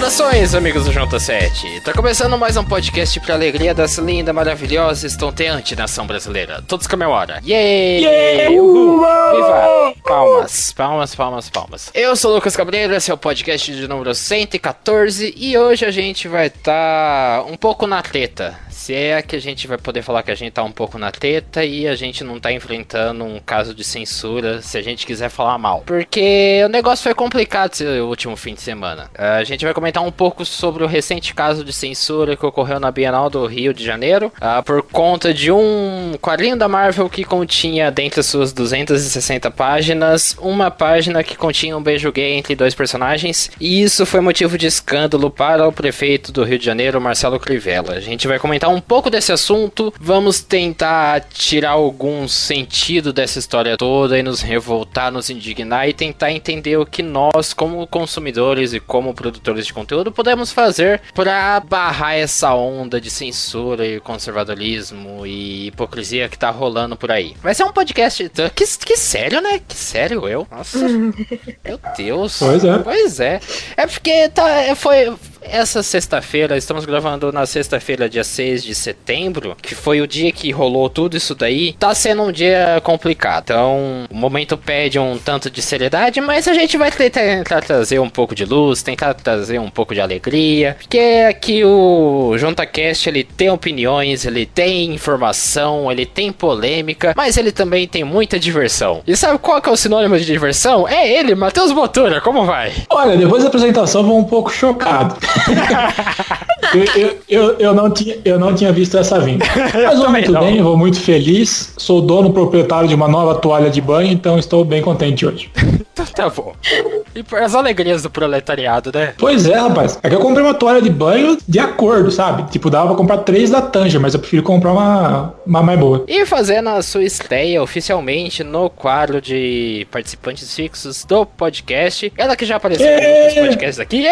Saudações, amigos do Junta 7. Tá começando mais um podcast pra alegria dessa linda, maravilhosa, estonteante nação brasileira. Todos comemoram. Yay! Yeah! Uhul! Viva! Palmas, palmas, palmas, palmas. Eu sou o Lucas Cabreiro, esse é o podcast de número 114 e hoje a gente vai estar tá um pouco na treta. Se é que a gente vai poder falar que a gente tá um pouco na treta e a gente não tá enfrentando um caso de censura, se a gente quiser falar mal. Porque o negócio foi complicado esse último fim de semana. A gente vai comentar um pouco sobre o recente caso de censura que ocorreu na Bienal do Rio de Janeiro, uh, por conta de um quadrinho da Marvel que continha, dentre suas 260 páginas, uma página que continha um beijo gay entre dois personagens, e isso foi motivo de escândalo para o prefeito do Rio de Janeiro, Marcelo Crivella. A gente vai comentar um pouco desse assunto, vamos tentar tirar algum sentido dessa história toda e nos revoltar, nos indignar e tentar entender o que nós, como consumidores e como produtores de conteúdo, podemos fazer para barrar essa onda de censura e conservadorismo e hipocrisia que tá rolando por aí. Vai ser um podcast. Que, que sério, né? Que sério eu? Nossa. Meu Deus. Pois é. Pois é. É porque tá, foi, essa sexta-feira, estamos gravando na sexta-feira, dia 6 de setembro, que foi o dia que rolou tudo isso daí, tá sendo um dia complicado. Então, o momento pede um tanto de seriedade, mas a gente vai tentar trazer um pouco de luz, tentar trazer um pouco de alegria, porque aqui o JuntaCast, ele tem opiniões, ele tem informação, ele tem polêmica, mas ele também tem muita diversão. E sabe qual que é o sinônimo de diversão? É ele, Matheus Botura, como vai? Olha, depois da apresentação vou um pouco chocado. eu, eu, eu, não tinha, eu não tinha visto essa vinda. Mas vou muito não. bem, vou muito feliz. Sou dono proprietário de uma nova toalha de banho, então estou bem contente hoje. tá bom. E as alegrias do proletariado, né? Pois é, rapaz. É que eu comprei uma toalha de banho de acordo, sabe? Tipo, dava pra comprar três da Tanja, mas eu prefiro comprar uma, uma mais boa. E fazendo a sua estreia oficialmente no quadro de participantes fixos do podcast. Ela que já apareceu em outros podcasts aqui.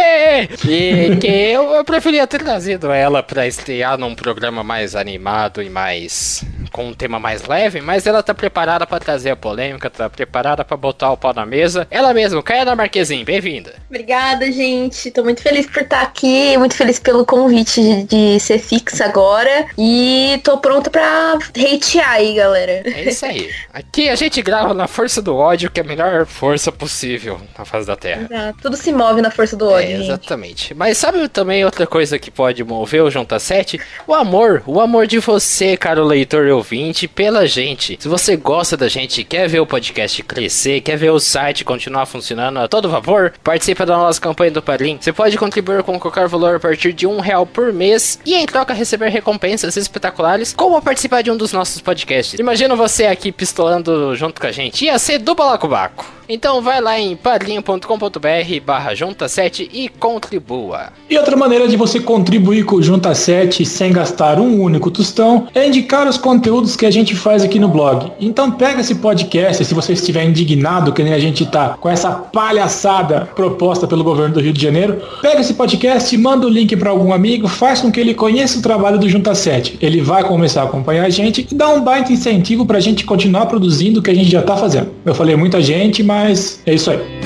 E que eu, eu preferia ter trazido ela pra estrear num programa mais animado e mais. com um tema mais leve, mas ela tá preparada para trazer a polêmica, tá preparada para botar o pau na mesa. Ela mesma, Caia Marquezine, bem-vinda. Obrigada, gente. Tô muito feliz por estar aqui, muito feliz pelo convite de, de ser fixa agora. E tô pronta pra hatear aí, galera. É isso aí. Aqui a gente grava na força do ódio, que é a melhor força possível na face da Terra. Tudo se move na força do ódio. É, exatamente. Gente. Mas sabe também outra coisa que pode mover o Junta 7? O amor. O amor de você, caro leitor e ouvinte, pela gente. Se você gosta da gente, quer ver o podcast crescer, quer ver o site continuar funcionando a todo vapor, participa da nossa campanha do Padrim. Você pode contribuir com qualquer valor a partir de um real por mês e em troca receber recompensas espetaculares, como participar de um dos nossos podcasts. Imagina você aqui pistolando junto com a gente. Ia ser do Balacobaco. Então vai lá em padrinho.com.br barra junta 7 e contribua. E outra maneira de você contribuir com o Junta 7 sem gastar um único tostão é indicar os conteúdos que a gente faz aqui no blog. Então pega esse podcast, se você estiver indignado que nem a gente tá com essa palhaçada proposta pelo governo do Rio de Janeiro, pega esse podcast, manda o link para algum amigo, faz com que ele conheça o trabalho do Junta 7. Ele vai começar a acompanhar a gente e dá um baita incentivo pra gente continuar produzindo o que a gente já tá fazendo. Eu falei muita gente, mas mas é isso aí.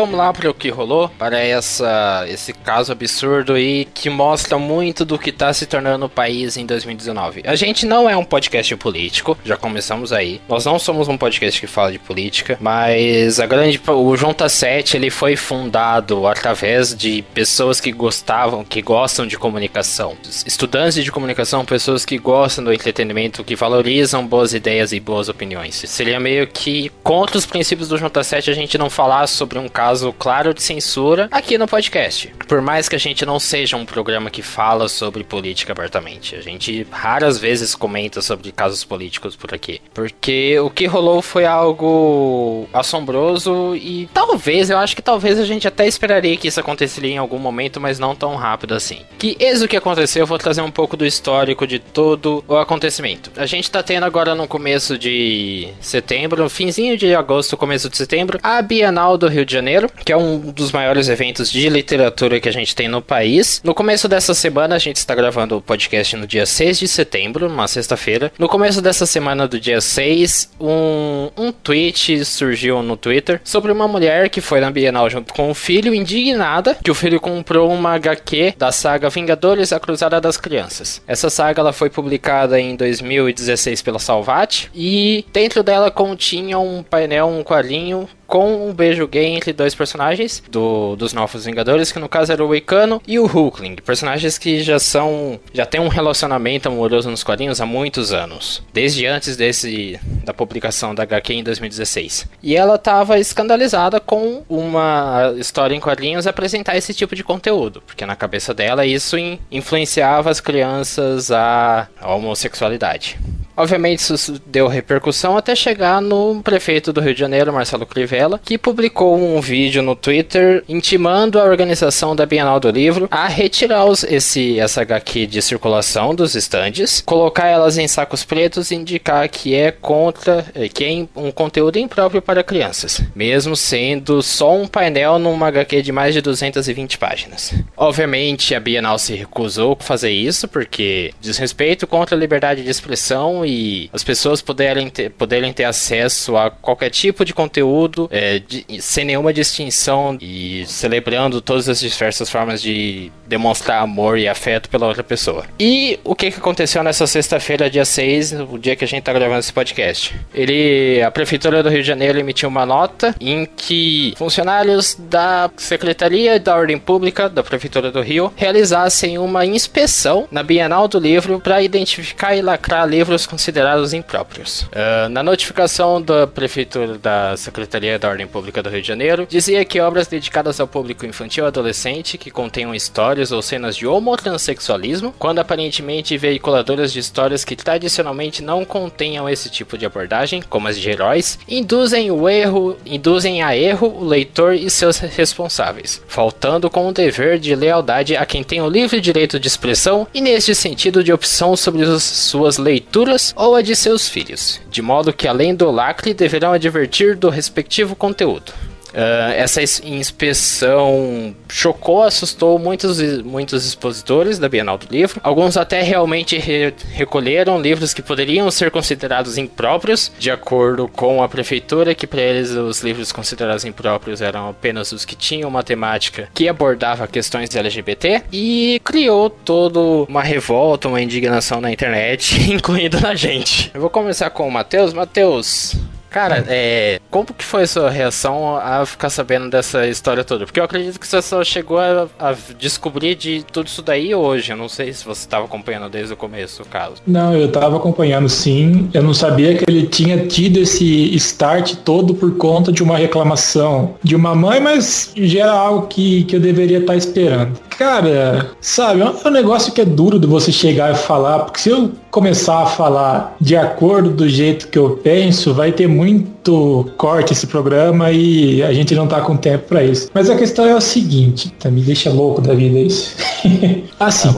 Vamos lá para o que rolou, para essa, esse caso absurdo aí que mostra muito do que está se tornando o país em 2019. A gente não é um podcast político, já começamos aí. Nós não somos um podcast que fala de política, mas a grande o Junta 7 ele foi fundado através de pessoas que gostavam, que gostam de comunicação, estudantes de comunicação, pessoas que gostam do entretenimento, que valorizam boas ideias e boas opiniões. Seria meio que contra os princípios do Junta 7 a gente não falar sobre um caso caso claro de censura aqui no podcast. Por mais que a gente não seja um programa que fala sobre política abertamente, a gente raras vezes comenta sobre casos políticos por aqui. Porque o que rolou foi algo assombroso e talvez, eu acho que talvez a gente até esperaria que isso aconteceria em algum momento, mas não tão rápido assim. Que eis o que aconteceu, eu vou trazer um pouco do histórico de todo o acontecimento. A gente tá tendo agora no começo de setembro, finzinho de agosto, começo de setembro, a Bienal do Rio de Janeiro Janeiro, que é um dos maiores eventos de literatura que a gente tem no país. No começo dessa semana, a gente está gravando o podcast no dia 6 de setembro, numa sexta-feira. No começo dessa semana do dia 6, um, um tweet surgiu no Twitter sobre uma mulher que foi na Bienal junto com o filho, indignada que o filho comprou uma HQ da saga Vingadores, a Cruzada das Crianças. Essa saga ela foi publicada em 2016 pela Salvat e dentro dela continha um painel, um quadrinho com um beijo gay entre dois personagens do, dos Novos Vingadores, que no caso era o Wicano e o Hulkling, personagens que já são já tem um relacionamento amoroso nos quadrinhos há muitos anos, desde antes desse da publicação da HQ em 2016. E ela estava escandalizada com uma história em quadrinhos apresentar esse tipo de conteúdo, porque na cabeça dela isso influenciava as crianças à homossexualidade. Obviamente isso deu repercussão até chegar no prefeito do Rio de Janeiro, Marcelo Crivella, que publicou um vídeo no Twitter intimando a organização da Bienal do Livro a retirar os, esse, essa HQ de circulação dos estandes, colocar elas em sacos pretos e indicar que é contra, eh, que é um conteúdo impróprio para crianças, mesmo sendo só um painel numa HQ de mais de 220 páginas. Obviamente a Bienal se recusou a fazer isso porque desrespeito contra a liberdade de expressão e as pessoas poderem ter, poderem ter acesso a qualquer tipo de conteúdo é, de, sem nenhuma distinção e celebrando todas as diversas formas de demonstrar amor e afeto pela outra pessoa. E o que, que aconteceu nessa sexta-feira, dia 6, o dia que a gente está gravando esse podcast? Ele, a Prefeitura do Rio de Janeiro emitiu uma nota em que funcionários da Secretaria da Ordem Pública da Prefeitura do Rio realizassem uma inspeção na Bienal do Livro para identificar e lacrar livros considerados impróprios. Uh, na notificação da Prefeitura da Secretaria da Ordem Pública do Rio de Janeiro, dizia que obras dedicadas ao público infantil e adolescente que contenham histórias ou cenas de homotransexualismo, quando aparentemente veiculadoras de histórias que tradicionalmente não contenham esse tipo de abordagem, como as de heróis, induzem o erro, induzem a erro o leitor e seus responsáveis, faltando com o dever de lealdade a quem tem o livre direito de expressão e neste sentido de opção sobre suas leituras ou a de seus filhos, de modo que além do lacre deverão advertir do respectivo conteúdo. Uh, essa inspeção chocou, assustou muitos, muitos expositores da Bienal do Livro. Alguns até realmente re recolheram livros que poderiam ser considerados impróprios, de acordo com a prefeitura, que para eles os livros considerados impróprios eram apenas os que tinham uma temática que abordava questões LGBT, e criou toda uma revolta, uma indignação na internet, incluindo na gente. Eu vou começar com o Matheus. Matheus, Cara, é, como que foi a sua reação a ficar sabendo dessa história toda? Porque eu acredito que você só chegou a, a descobrir de tudo isso daí hoje. Eu não sei se você estava acompanhando desde o começo o caso. Não, eu estava acompanhando sim. Eu não sabia que ele tinha tido esse start todo por conta de uma reclamação de uma mãe, mas já era algo que, que eu deveria estar esperando. Cara, sabe, é um negócio que é duro de você chegar e falar, porque se eu começar a falar de acordo do jeito que eu penso, vai ter muito corte esse programa e a gente não tá com tempo para isso. Mas a questão é o seguinte, tá, me deixa louco da vida isso. assim,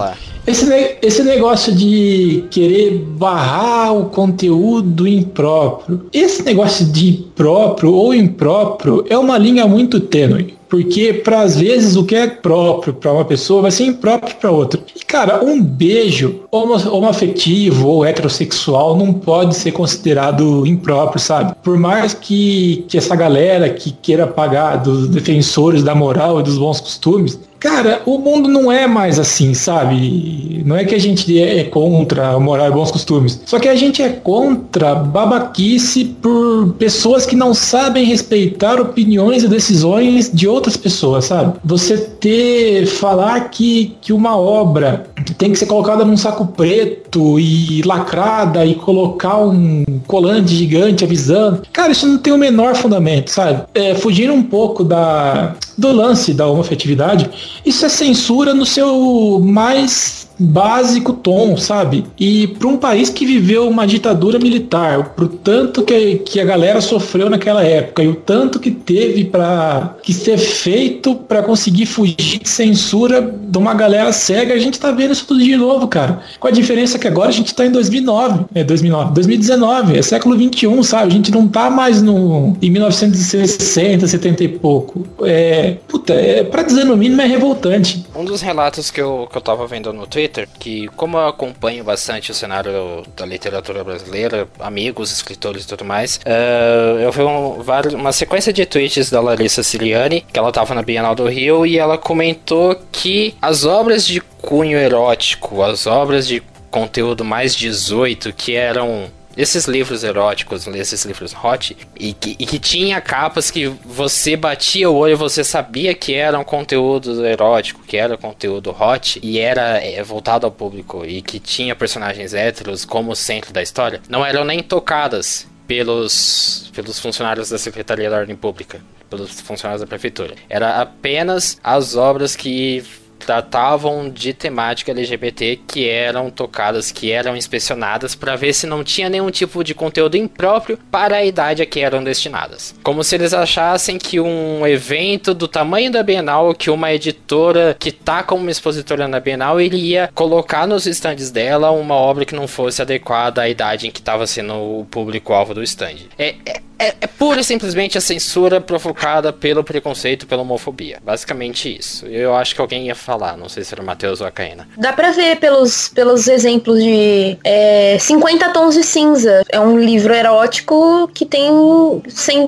esse, esse negócio de querer barrar o conteúdo impróprio, esse negócio de próprio ou impróprio é uma linha muito tênue. Porque, para às vezes, o que é próprio para uma pessoa vai ser impróprio para outra. E, cara, um beijo homoafetivo ou heterossexual não pode ser considerado impróprio, sabe? Por mais que, que essa galera que queira pagar dos defensores da moral e dos bons costumes, Cara, o mundo não é mais assim, sabe? Não é que a gente é contra a moral e bons costumes. Só que a gente é contra babaquice por pessoas que não sabem respeitar opiniões e decisões de outras pessoas, sabe? Você ter, falar que, que uma obra tem que ser colocada num saco preto e lacrada e colocar um colante gigante avisando. Cara, isso não tem o menor fundamento, sabe? É, fugir um pouco da, do lance da homofetividade isso é censura no seu mais básico tom, sabe? E para um país que viveu uma ditadura militar, pro tanto que, que a galera sofreu naquela época e o tanto que teve para que ser feito para conseguir fugir de censura de uma galera cega, a gente tá vendo isso tudo de novo, cara. Com a diferença que agora a gente tá em 2009, é 2009, 2019, é século 21, sabe? A gente não tá mais no em 1960, 70 e pouco. É, puta, é, pra dizer no mínimo é revoltante. Um dos relatos que eu, que eu tava vendo no Twitter, que como eu acompanho bastante o cenário da literatura brasileira, amigos, escritores e tudo mais, uh, eu vi um, uma sequência de tweets da Larissa Siriani, que ela tava na Bienal do Rio, e ela comentou que as obras de cunho erótico, as obras de conteúdo mais 18 que eram esses livros eróticos, esses livros hot, e que, e que tinha capas que você batia o olho e você sabia que era um conteúdo erótico, que era conteúdo hot, e era é, voltado ao público, e que tinha personagens héteros como centro da história, não eram nem tocadas pelos, pelos funcionários da Secretaria da Ordem Pública, pelos funcionários da Prefeitura. Era apenas as obras que tratavam de temática LGBT que eram tocadas, que eram inspecionadas para ver se não tinha nenhum tipo de conteúdo impróprio para a idade a que eram destinadas. Como se eles achassem que um evento do tamanho da Bienal, que uma editora que tá como expositora na Bienal iria colocar nos estandes dela uma obra que não fosse adequada à idade em que estava sendo o público-alvo do stand. É, é, é, é pura e simplesmente a censura provocada pelo preconceito, pela homofobia. Basicamente isso. Eu acho que alguém ia falar, não sei se era o Matheus ou a Caína. Dá pra ver pelos, pelos exemplos de é, 50 Tons de Cinza. É um livro erótico que tem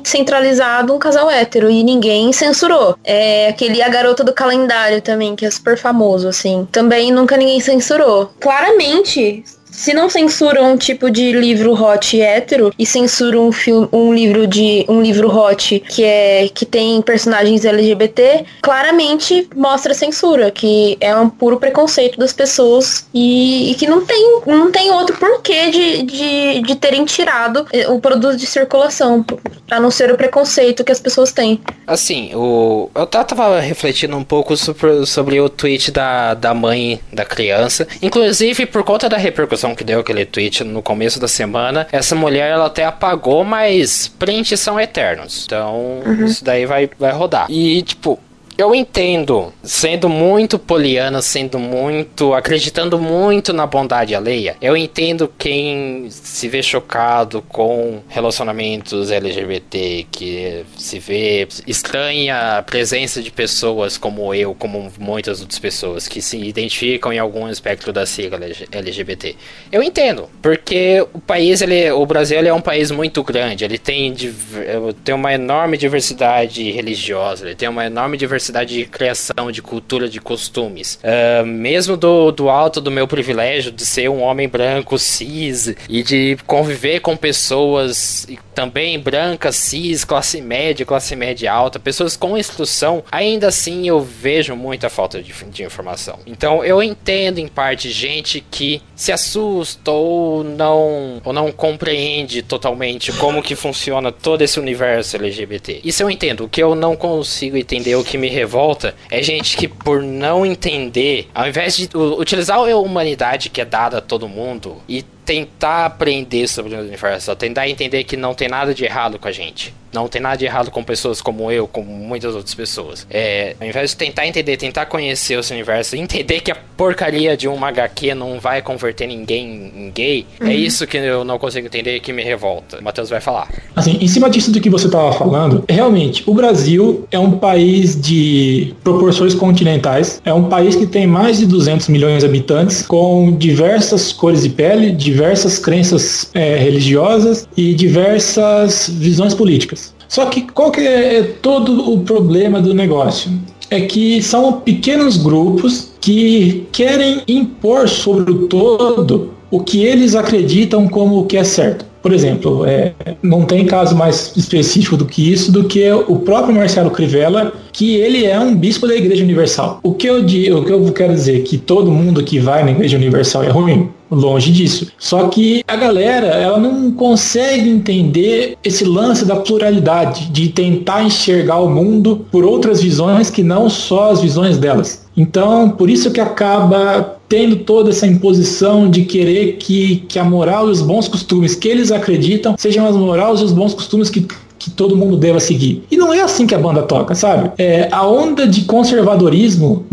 centralizado um casal hétero e ninguém censurou. É aquele A Garota do Calendário também, que é super famoso, assim. Também nunca ninguém censurou. Claramente, se não censuram um tipo de livro hot hétero e censuram um, filme, um livro de um livro hot que é que tem personagens LGBT, claramente mostra censura, que é um puro preconceito das pessoas e, e que não tem, não tem outro porquê de, de, de terem tirado o produto de circulação, a não ser o preconceito que as pessoas têm. Assim, o eu tava refletindo um pouco sobre, sobre o tweet da, da mãe da criança, inclusive por conta da repercussão que deu aquele tweet no começo da semana, essa mulher ela até apagou, mas prints são eternos. Então, uhum. isso daí vai, vai rodar. E, tipo, eu entendo, sendo muito poliana, sendo muito. acreditando muito na bondade alheia. Eu entendo quem se vê chocado com relacionamentos LGBT, que se vê estranha a presença de pessoas como eu, como muitas outras pessoas, que se identificam em algum aspecto da sigla LGBT. Eu entendo, porque o país, ele, o Brasil ele é um país muito grande, ele tem, tem uma enorme diversidade religiosa, ele tem uma enorme diversidade diversidade de criação, de cultura, de costumes. Uh, mesmo do, do alto do meu privilégio de ser um homem branco cis e de conviver com pessoas também brancas, cis, classe média, classe média alta, pessoas com instrução, ainda assim eu vejo muita falta de, de informação. Então eu entendo em parte gente que se assusta ou não, ou não compreende totalmente como que funciona todo esse universo LGBT. Isso eu entendo. O que eu não consigo entender, o que me revolta, é gente que por não entender, ao invés de utilizar a humanidade que é dada a todo mundo e tentar aprender sobre o universo, tentar entender que não tem nada de errado com a gente. Não tem nada de errado com pessoas como eu, como muitas outras pessoas. É, ao invés de tentar entender, tentar conhecer esse universo, entender que a porcaria de uma HQ não vai converter ninguém em gay, é uhum. é isso que eu não consigo entender e que me revolta. O Matheus vai falar. Assim, em cima disso do que você estava falando, realmente, o Brasil é um país de proporções continentais, é um país que tem mais de 200 milhões de habitantes, com diversas cores de pele, diversas crenças é, religiosas e diversas visões políticas. Só que qual que é todo o problema do negócio? É que são pequenos grupos que querem impor sobre o todo o que eles acreditam como o que é certo. Por exemplo, é, não tem caso mais específico do que isso, do que o próprio Marcelo Crivella, que ele é um bispo da Igreja Universal. O que eu, o que eu quero dizer que todo mundo que vai na Igreja Universal é ruim? Longe disso. Só que a galera, ela não consegue entender esse lance da pluralidade, de tentar enxergar o mundo por outras visões que não só as visões delas. Então, por isso que acaba tendo toda essa imposição de querer que, que a moral e os bons costumes que eles acreditam sejam as morais e os bons costumes que que todo mundo deva seguir. E não é assim que a banda toca, sabe? É, a onda de conservadorismo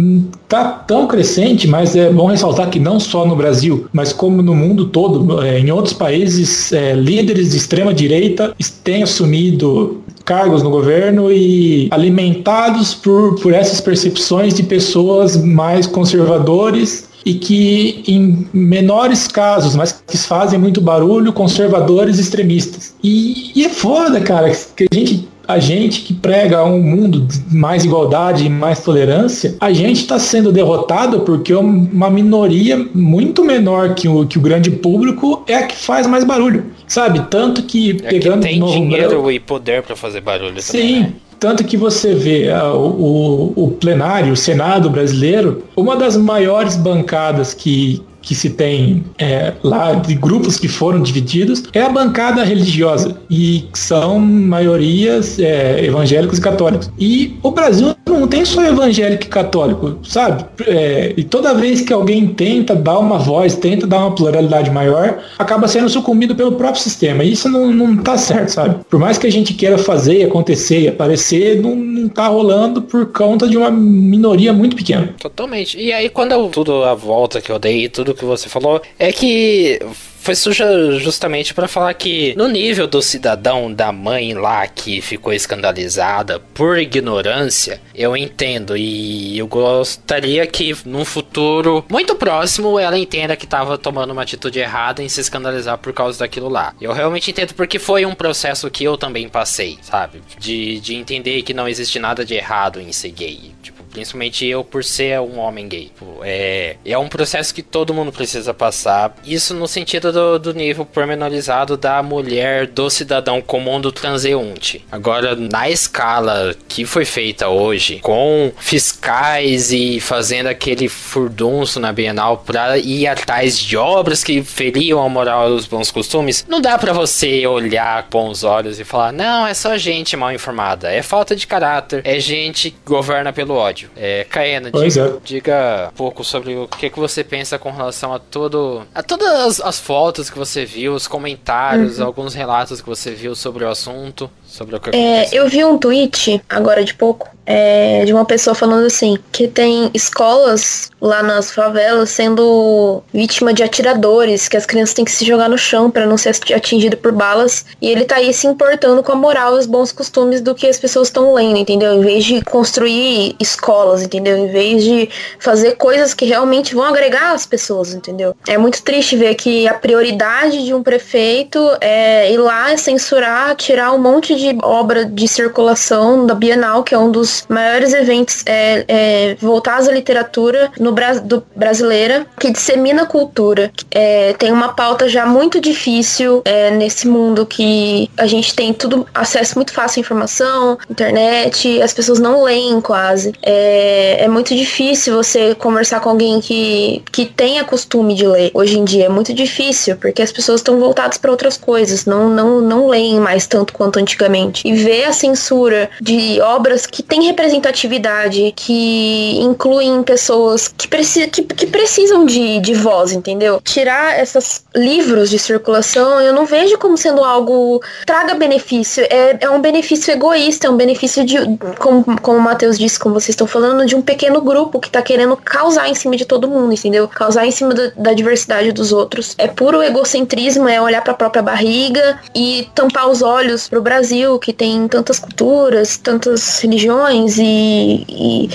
tá tão crescente, mas é bom ressaltar que não só no Brasil, mas como no mundo todo, é, em outros países, é, líderes de extrema direita têm assumido cargos no governo e alimentados por, por essas percepções de pessoas mais conservadores e que em menores casos, mas que fazem muito barulho, conservadores extremistas. E, e é foda, cara, que a gente a gente que prega um mundo de mais igualdade e mais tolerância, a gente está sendo derrotado porque uma minoria muito menor que o, que o grande público é a que faz mais barulho, sabe? Tanto que é pegando que tem dinheiro e poder para fazer barulho. Sim. Também, né? Tanto que você vê uh, o, o plenário, o Senado brasileiro, uma das maiores bancadas que, que se tem é, lá de grupos que foram divididos é a bancada religiosa e são maiorias é, evangélicos e católicos. E o Brasil não tem só evangélico e católico, sabe? É, e toda vez que alguém tenta dar uma voz, tenta dar uma pluralidade maior, acaba sendo sucumbido pelo próprio sistema. E isso não, não tá certo, sabe? Por mais que a gente queira fazer, acontecer e aparecer, não, não tá rolando por conta de uma minoria muito pequena. Totalmente. E aí, quando eu, tudo a volta que eu dei, tudo tudo que você falou, é que foi suja justamente para falar que no nível do cidadão da mãe lá que ficou escandalizada por ignorância, eu entendo e eu gostaria que num futuro muito próximo ela entenda que estava tomando uma atitude errada em se escandalizar por causa daquilo lá. Eu realmente entendo porque foi um processo que eu também passei, sabe? De, de entender que não existe nada de errado em ser gay. Tipo, Principalmente eu por ser um homem gay. É, é um processo que todo mundo precisa passar. Isso no sentido do, do nível pormenorizado da mulher, do cidadão comum, do transeunte. Agora, na escala que foi feita hoje, com fiscais e fazendo aquele furdunço na Bienal para ir atrás de obras que feriam a moral e os bons costumes, não dá para você olhar com os olhos e falar, não, é só gente mal informada, é falta de caráter, é gente que governa pelo ódio vídeo. É, Caena, diga, é. diga um pouco sobre o que, que você pensa com relação a todo. a todas as, as fotos que você viu, os comentários, uhum. alguns relatos que você viu sobre o assunto. Sobre o que é, eu vi um tweet agora de pouco é, de uma pessoa falando assim que tem escolas lá nas favelas sendo vítima de atiradores, que as crianças têm que se jogar no chão para não ser atingido por balas, e ele tá aí se importando com a moral e os bons costumes do que as pessoas estão lendo, entendeu? Em vez de construir escolas, entendeu? Em vez de fazer coisas que realmente vão agregar as pessoas, entendeu? É muito triste ver que a prioridade de um prefeito é ir lá censurar, tirar um monte de de obra de circulação da Bienal, que é um dos maiores eventos é, é, voltados à literatura no do, brasileira, que dissemina cultura. É, tem uma pauta já muito difícil é, nesse mundo que a gente tem tudo acesso muito fácil à informação, internet, as pessoas não leem quase. É, é muito difícil você conversar com alguém que, que tenha costume de ler. Hoje em dia é muito difícil, porque as pessoas estão voltadas para outras coisas, não, não, não leem mais tanto quanto antigamente e ver a censura de obras que têm representatividade, que incluem pessoas que, preci que, que precisam de, de voz, entendeu? Tirar esses livros de circulação, eu não vejo como sendo algo traga benefício. É, é um benefício egoísta, é um benefício de, como, como o Matheus disse, como vocês estão falando, de um pequeno grupo que tá querendo causar em cima de todo mundo, entendeu? Causar em cima da, da diversidade dos outros. É puro egocentrismo, é olhar para a própria barriga e tampar os olhos pro Brasil Brasil, que tem tantas culturas, tantas religiões, e, e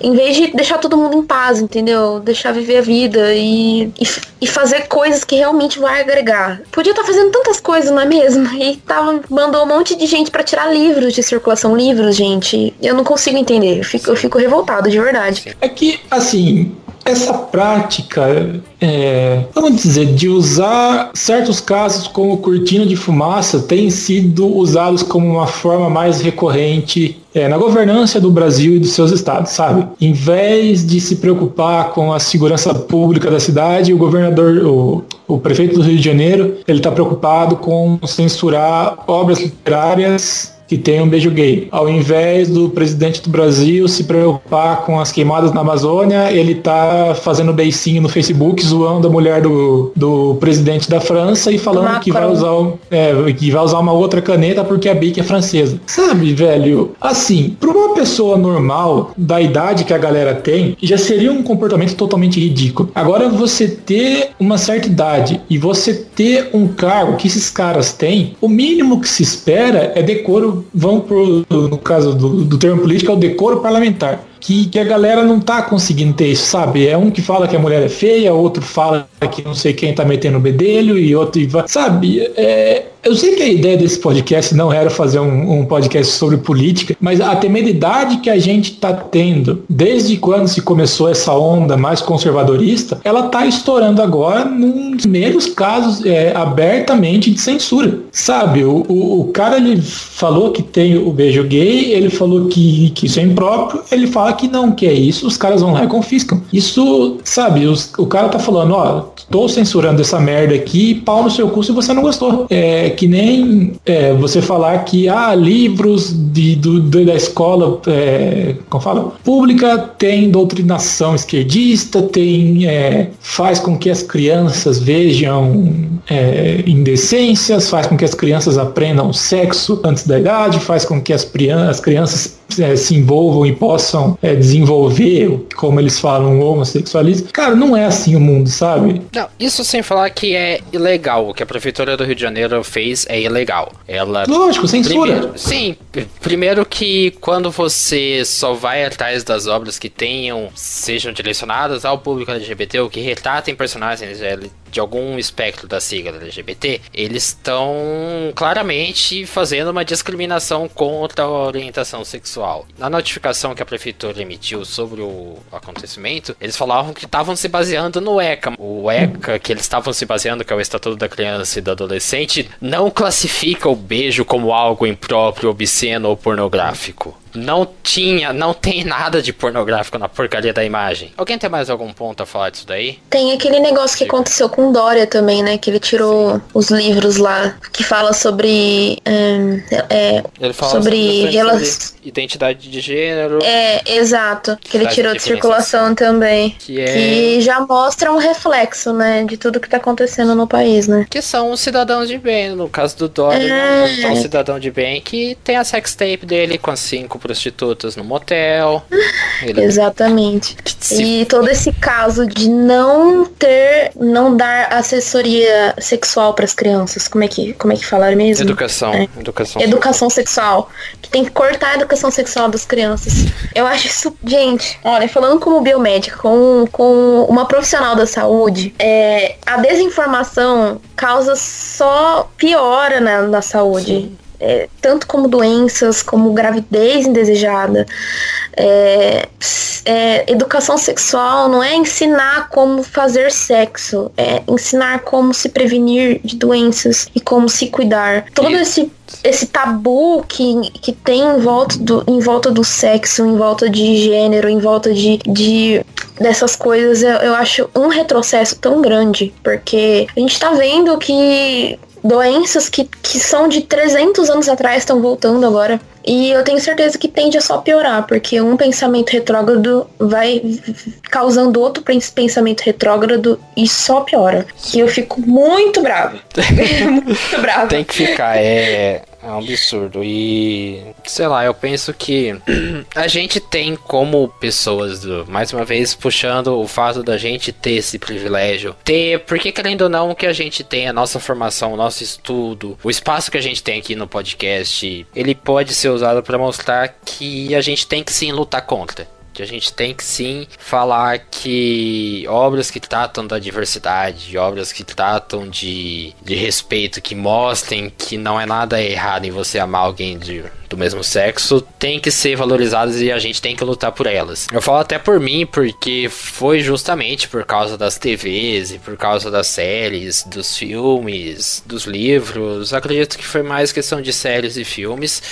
em vez de deixar todo mundo em paz, entendeu? Deixar viver a vida e, e, e fazer coisas que realmente vai agregar. Podia estar tá fazendo tantas coisas, não é mesmo? E tava, mandou um monte de gente para tirar livros de circulação, livros, gente. Eu não consigo entender. Eu fico, eu fico revoltado, de verdade. É que, assim, essa prática, é, vamos dizer, de usar certos casos como cortina de fumaça tem sido usados como uma forma mais recorrente é, na governança do Brasil e dos seus estados, sabe? Em vez de se preocupar com a segurança pública da cidade, o governador, o, o prefeito do Rio de Janeiro, ele está preocupado com censurar obras literárias que tem um beijo gay. Ao invés do presidente do Brasil se preocupar com as queimadas na Amazônia, ele tá fazendo beicinho no Facebook, zoando a mulher do, do presidente da França e falando que vai, usar, é, que vai usar uma outra caneta porque a Bic é francesa. Sabe, velho? Assim, para uma pessoa normal, da idade que a galera tem, já seria um comportamento totalmente ridículo. Agora, você ter uma certa idade e você ter um cargo que esses caras têm, o mínimo que se espera é decoro, vão pro, no caso do, do termo político, é o decoro parlamentar que, que a galera não tá conseguindo ter isso, sabe? É um que fala que a mulher é feia, outro fala que não sei quem tá metendo o bedelho e outro, sabe? É, eu sei que a ideia desse podcast não era fazer um, um, podcast sobre política, mas a temeridade que a gente está tendo desde quando se começou essa onda mais conservadorista, ela está estourando agora nos primeiros casos é, abertamente de censura. Sabe, o, o, o, cara ele falou que tem o beijo gay, ele falou que, que isso é impróprio, ele fala que não, que é isso, os caras vão lá e confiscam. Isso, sabe, os, o cara tá falando, ó, tô censurando essa merda aqui, pau no seu cu se você não gostou. É que nem é, você falar que, ah, livros de, do, da escola, é, como fala, pública tem doutrinação esquerdista, tem, é, faz com que as crianças vejam é, indecências, faz com que as crianças aprendam sexo antes da idade, faz com que as, as crianças é, se envolvam e possam é, desenvolver, como eles falam, o homossexualismo. Cara, não é assim o mundo, sabe? Não, isso sem falar que é ilegal. O que a Prefeitura do Rio de Janeiro fez é ilegal. Ela. Lógico, censura. Primeiro, sim, primeiro que quando você só vai atrás das obras que tenham, sejam direcionadas ao público LGBT ou que retratem personagens de algum espectro da sigla LGBT, eles estão claramente fazendo uma discriminação contra a orientação sexual. Na notificação que a prefeitura emitiu sobre o acontecimento, eles falavam que estavam se baseando no ECA. O ECA que eles estavam se baseando, que é o Estatuto da Criança e do Adolescente, não classifica o beijo como algo impróprio, obsceno ou pornográfico não tinha, não tem nada de pornográfico na porcaria da imagem. Alguém tem mais algum ponto a falar disso daí? Tem aquele negócio que aconteceu com Dória também, né? Que ele tirou Sim. os livros lá que fala sobre. É, ele fala sobre, sobre identidade de gênero. É, exato. Que ele tirou de, de circulação também. Que, é... que já mostra um reflexo, né? De tudo que tá acontecendo no país, né? Que são os cidadãos de bem. No caso do Dória, é... é um cidadão de bem que tem a sextape dele com as cinco prostitutas no motel. Ele... Exatamente. E todo esse caso de não ter, não dar assessoria sexual para as crianças, como é que, como é que falaram mesmo? Educação, é. educação. Educação sexual. Que tem que cortar a educação sexual das crianças. Eu acho isso, gente. Olha, falando como biomédica, com, com uma profissional da saúde, é, a desinformação causa só piora na, na saúde. Sim é, tanto como doenças, como gravidez indesejada. É, é, educação sexual não é ensinar como fazer sexo, é ensinar como se prevenir de doenças e como se cuidar. Todo esse esse tabu que, que tem em volta, do, em volta do sexo, em volta de gênero, em volta de, de dessas coisas, eu, eu acho um retrocesso tão grande, porque a gente tá vendo que doenças que, que são de 300 anos atrás estão voltando agora. E eu tenho certeza que tende a só piorar, porque um pensamento retrógrado vai causando outro pensamento retrógrado e só piora. E eu fico muito bravo. muito bravo. Tem que ficar, é. É um absurdo. E sei lá, eu penso que a gente tem como pessoas, do, mais uma vez puxando o fato da gente ter esse privilégio, ter, porque querendo ou não, que a gente tem a nossa formação, o nosso estudo, o espaço que a gente tem aqui no podcast, ele pode ser usado para mostrar que a gente tem que sim lutar contra que a gente tem que sim falar que obras que tratam da diversidade, obras que tratam de, de respeito, que mostrem que não é nada errado em você amar alguém de, do mesmo sexo, tem que ser valorizadas e a gente tem que lutar por elas. Eu falo até por mim, porque foi justamente por causa das TVs e por causa das séries, dos filmes, dos livros. Acredito que foi mais questão de séries e filmes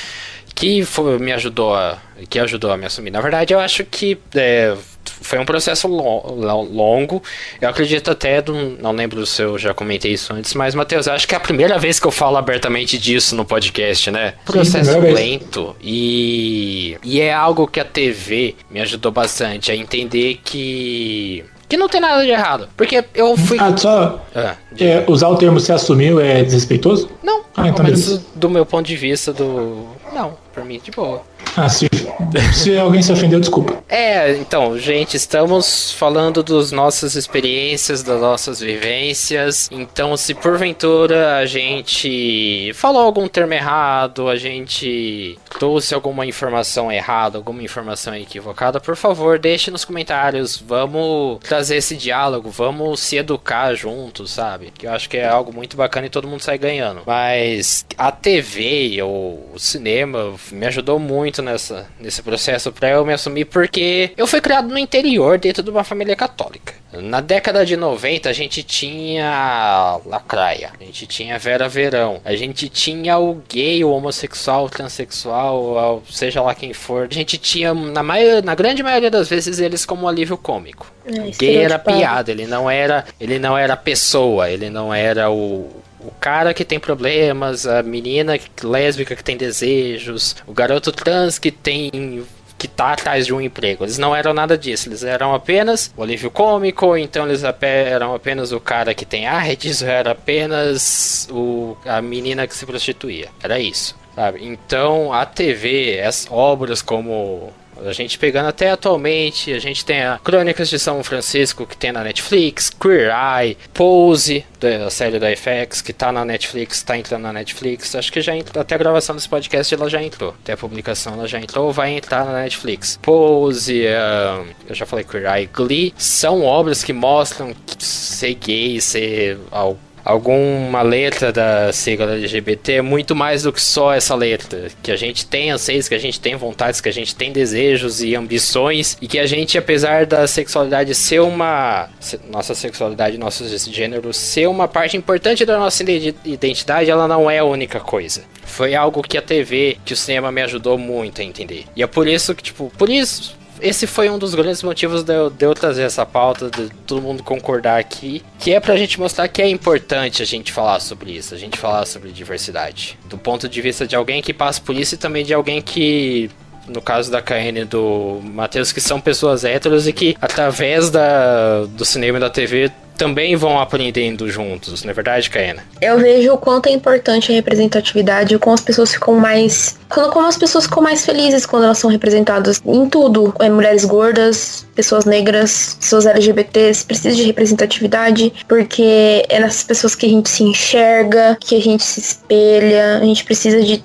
que foi, me ajudou a, que ajudou a me assumir. Na verdade, eu acho que é, foi um processo longo. Eu acredito até, não lembro se eu já comentei isso antes, mas, Matheus, acho que é a primeira vez que eu falo abertamente disso no podcast, né? Processo Sim, lento. E, e é algo que a TV me ajudou bastante a entender que que não tem nada de errado. Porque eu fui. Ah, só. Ah, é, usar o termo se assumiu é desrespeitoso? Não. Ah, então menos do meu ponto de vista do. Não, pra mim, de boa. Ah, se, se alguém se ofendeu, desculpa. É, então, gente, estamos falando das nossas experiências, das nossas vivências. Então, se porventura a gente falou algum termo errado, a gente trouxe alguma informação errada, alguma informação equivocada, por favor, deixe nos comentários. Vamos trazer esse diálogo, vamos se educar juntos, sabe? Que eu acho que é algo muito bacana e todo mundo sai ganhando. Mas a TV ou o cinema me ajudou muito nessa, nesse processo para eu me assumir, porque eu fui criado no interior, dentro de uma família católica. Na década de 90 a gente tinha Lacraia, a gente tinha Vera Verão, a gente tinha o gay, o homossexual, o transexual, seja lá quem for. A gente tinha, na, maioria, na grande maioria das vezes, eles como alívio cômico. É, gay era piada, ele não era, ele não era pessoa, ele não era o, o cara que tem problemas, a menina lésbica que tem desejos, o garoto trans que tem que tá atrás de um emprego. Eles não eram nada disso, eles eram apenas o alívio cômico, então eles eram apenas o cara que tem artes, era apenas o, a menina que se prostituía. Era isso. Sabe? Então a TV, as obras como a gente pegando até atualmente, a gente tem a Crônicas de São Francisco que tem na Netflix, Queer Eye, Pose, da série da FX, que tá na Netflix, tá entrando na Netflix. Acho que já entrou, até a gravação desse podcast ela já entrou. Até a publicação ela já entrou, vai entrar na Netflix. Pose, uh, eu já falei Queer Eye, Glee, são obras que mostram ser gay, ser alguma letra da sigla LGBT é muito mais do que só essa letra. Que a gente tem anseios, que a gente tem vontades, que a gente tem desejos e ambições e que a gente, apesar da sexualidade ser uma. Nossa sexualidade, nosso gênero ser uma parte importante da nossa identidade, ela não é a única coisa. Foi algo que a TV, que o cinema me ajudou muito a entender. E é por isso que, tipo, por isso esse foi um dos grandes motivos de eu, de eu, trazer essa pauta, de todo mundo concordar aqui, que é pra gente mostrar que é importante a gente falar sobre isso, a gente falar sobre diversidade. Do ponto de vista de alguém que passa por isso e também de alguém que no caso da KN do Matheus, que são pessoas héteros e que, através da, do cinema e da TV, também vão aprendendo juntos, não é verdade, Caena? Eu vejo o quanto é importante a representatividade, como as pessoas ficam mais. Como as pessoas ficam mais felizes quando elas são representadas em tudo. É, mulheres gordas, pessoas negras, pessoas LGBTs, precisa de representatividade, porque é nessas pessoas que a gente se enxerga, que a gente se espelha, a gente precisa de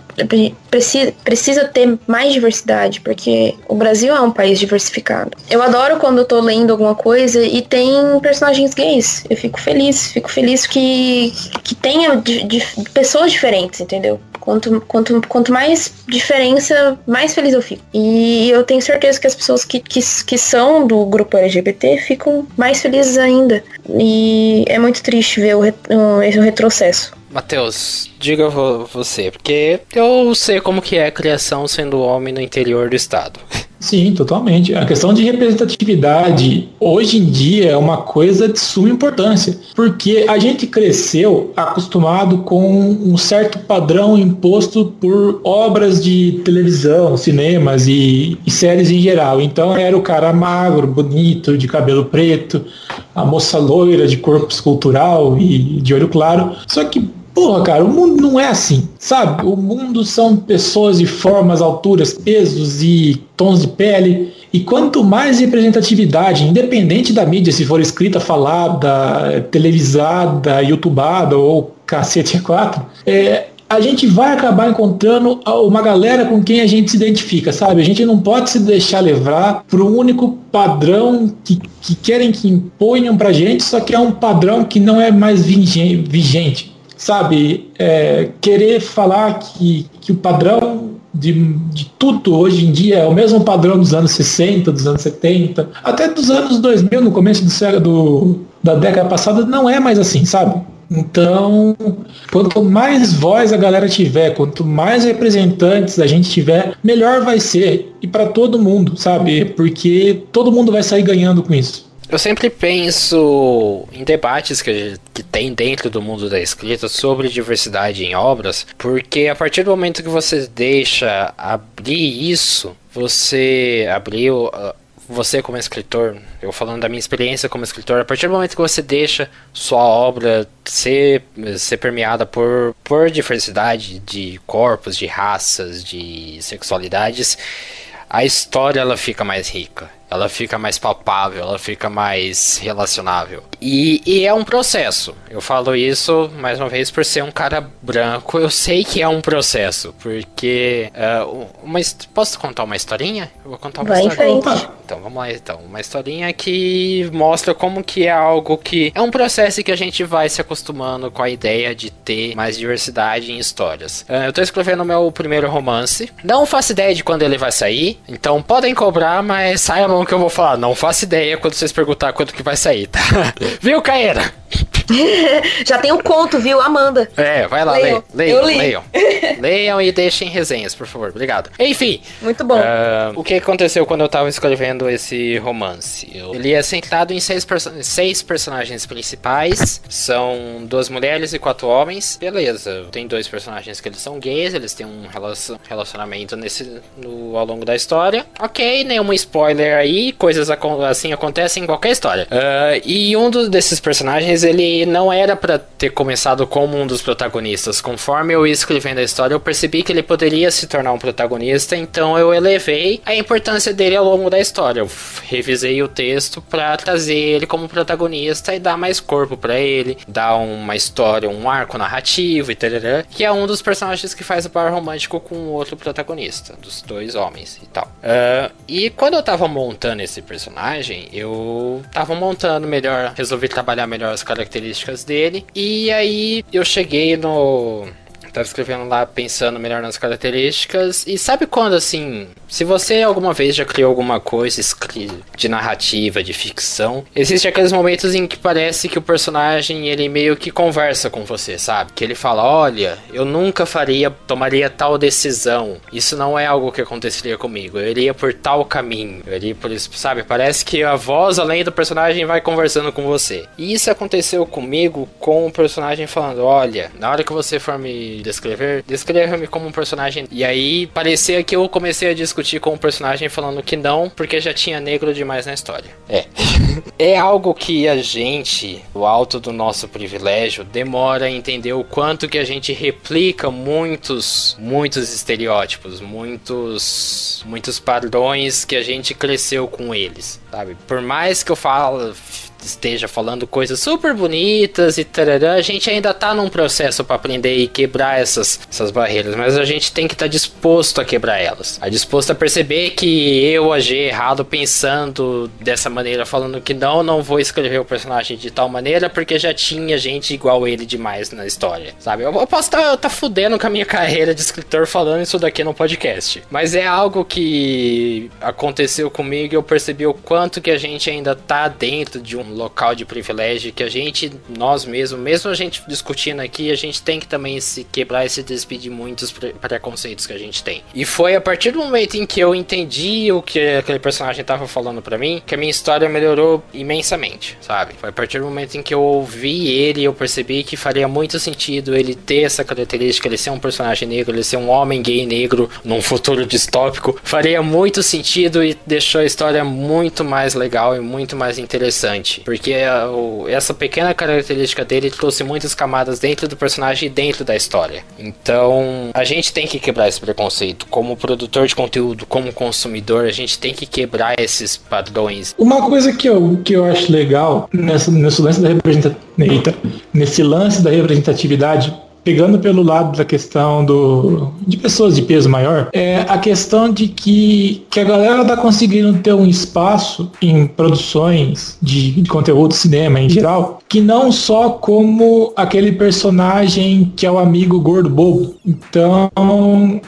precisa, precisa ter mais diversidade, porque o Brasil é um país diversificado. Eu adoro quando eu tô lendo alguma coisa e tem personagens gays. Eu fico feliz, fico feliz que, que tenha de, de pessoas diferentes, entendeu? Quanto, quanto, quanto mais diferença, mais feliz eu fico. E eu tenho certeza que as pessoas que, que, que são do grupo LGBT ficam mais felizes ainda. E é muito triste ver o, o, esse retrocesso. Matheus, diga você, porque eu sei como que é a criação sendo homem no interior do estado. Sim, totalmente. A questão de representatividade hoje em dia é uma coisa de suma importância, porque a gente cresceu acostumado com um certo padrão imposto por obras de televisão, cinemas e, e séries em geral. Então era o cara magro, bonito, de cabelo preto, a moça loira de corpo escultural e de olho claro. Só que Porra, cara, o mundo não é assim, sabe? O mundo são pessoas de formas, alturas, pesos e tons de pele. E quanto mais representatividade, independente da mídia, se for escrita, falada, televisada, youtubada ou cacete 4, é, a gente vai acabar encontrando uma galera com quem a gente se identifica, sabe? A gente não pode se deixar levar por um único padrão que, que querem que imponham pra gente, só que é um padrão que não é mais vigente sabe, é, querer falar que, que o padrão de, de tudo hoje em dia é o mesmo padrão dos anos 60, dos anos 70, até dos anos 2000, no começo do, do, da década passada, não é mais assim, sabe? Então, quanto mais voz a galera tiver, quanto mais representantes a gente tiver, melhor vai ser. E para todo mundo, sabe? Porque todo mundo vai sair ganhando com isso. Eu sempre penso em debates que, que tem dentro do mundo da escrita sobre diversidade em obras, porque a partir do momento que você deixa abrir isso, você abriu você como escritor, eu falando da minha experiência como escritor, a partir do momento que você deixa sua obra ser, ser permeada por, por diversidade de corpos, de raças, de sexualidades, a história ela fica mais rica ela fica mais palpável, ela fica mais relacionável. E, e, é um processo. Eu falo isso mais uma vez por ser um cara branco. Eu sei que é um processo, porque uh, uma, posso contar uma historinha? Eu vou contar uma Vai historinha. Então vamos lá então, uma historinha que mostra como que é algo que é um processo que a gente vai se acostumando com a ideia de ter mais diversidade em histórias. Uh, eu tô escrevendo meu primeiro romance. Não faço ideia de quando ele vai sair, então podem cobrar, mas saibam que eu vou falar. Não faço ideia quando vocês perguntar quanto que vai sair, tá? Viu, Caeira? Já tem o um conto, viu, Amanda? É, vai lá, leiam. Leiam, leiam, leiam. leiam e deixem resenhas, por favor. Obrigado. Enfim. Muito bom. Uh, o que aconteceu quando eu tava escrevendo esse romance? Eu, ele é centrado em seis, perso seis personagens principais. São duas mulheres e quatro homens. Beleza. Tem dois personagens que eles são gays, eles têm um relacionamento nesse, no, ao longo da história. Ok, nenhum spoiler aí. Coisas assim acontecem em qualquer história. Uh, e um do, desses personagens, ele não era para ter começado como um dos protagonistas. Conforme eu ia escrevendo a história, eu percebi que ele poderia se tornar um protagonista, então eu elevei a importância dele ao longo da história. Eu revisei o texto para trazer ele como protagonista e dar mais corpo para ele, dar uma história, um arco narrativo e tal, que é um dos personagens que faz o par romântico com o outro protagonista, dos dois homens e tal. Uh, e quando eu tava montando esse personagem, eu tava montando melhor, resolvi trabalhar melhor as características características dele. E aí eu cheguei no Tava escrevendo lá pensando melhor nas características. E sabe quando assim, se você alguma vez já criou alguma coisa de narrativa, de ficção, existe aqueles momentos em que parece que o personagem ele meio que conversa com você, sabe? Que ele fala: "Olha, eu nunca faria, tomaria tal decisão. Isso não é algo que aconteceria comigo. Eu iria por tal caminho. Eu iria por isso, sabe? Parece que a voz além do personagem vai conversando com você. E isso aconteceu comigo com o personagem falando: "Olha, na hora que você for me descrever, descreva-me como um personagem. E aí parecia que eu comecei a discutir com o personagem falando que não, porque já tinha negro demais na história. É. é algo que a gente, o alto do nosso privilégio, demora a entender o quanto que a gente replica muitos, muitos estereótipos, muitos, muitos padrões que a gente cresceu com eles, sabe? Por mais que eu falo esteja falando coisas super bonitas e tarará, a gente ainda tá num processo para aprender e quebrar essas, essas barreiras, mas a gente tem que estar tá disposto a quebrar elas. A disposto a perceber que eu agi errado pensando dessa maneira, falando que não, não vou escrever o personagem de tal maneira porque já tinha gente igual ele demais na história, sabe? Eu, eu posso estar tá, tá fudendo com a minha carreira de escritor falando isso daqui no podcast, mas é algo que aconteceu comigo e eu percebi o quanto que a gente ainda tá dentro de um local de privilégio que a gente, nós mesmos, mesmo a gente discutindo aqui, a gente tem que também se quebrar e se despedir de muitos preconceitos que a gente tem. E foi a partir do momento em que eu entendi o que aquele personagem estava falando para mim, que a minha história melhorou imensamente, sabe? Foi a partir do momento em que eu ouvi ele, eu percebi que faria muito sentido ele ter essa característica, ele ser um personagem negro, ele ser um homem gay negro num futuro distópico, faria muito sentido e deixou a história muito mais legal e muito mais interessante. Porque a, o, essa pequena característica dele trouxe muitas camadas dentro do personagem e dentro da história. Então, a gente tem que quebrar esse preconceito. Como produtor de conteúdo, como consumidor, a gente tem que quebrar esses padrões. Uma coisa que eu, que eu acho legal nessa, nesse lance da representatividade, nesse lance da representatividade pegando pelo lado da questão do, de pessoas de peso maior, é a questão de que, que a galera tá conseguindo ter um espaço em produções de, de conteúdo cinema em geral, que não só como aquele personagem que é o amigo gordo bobo. Então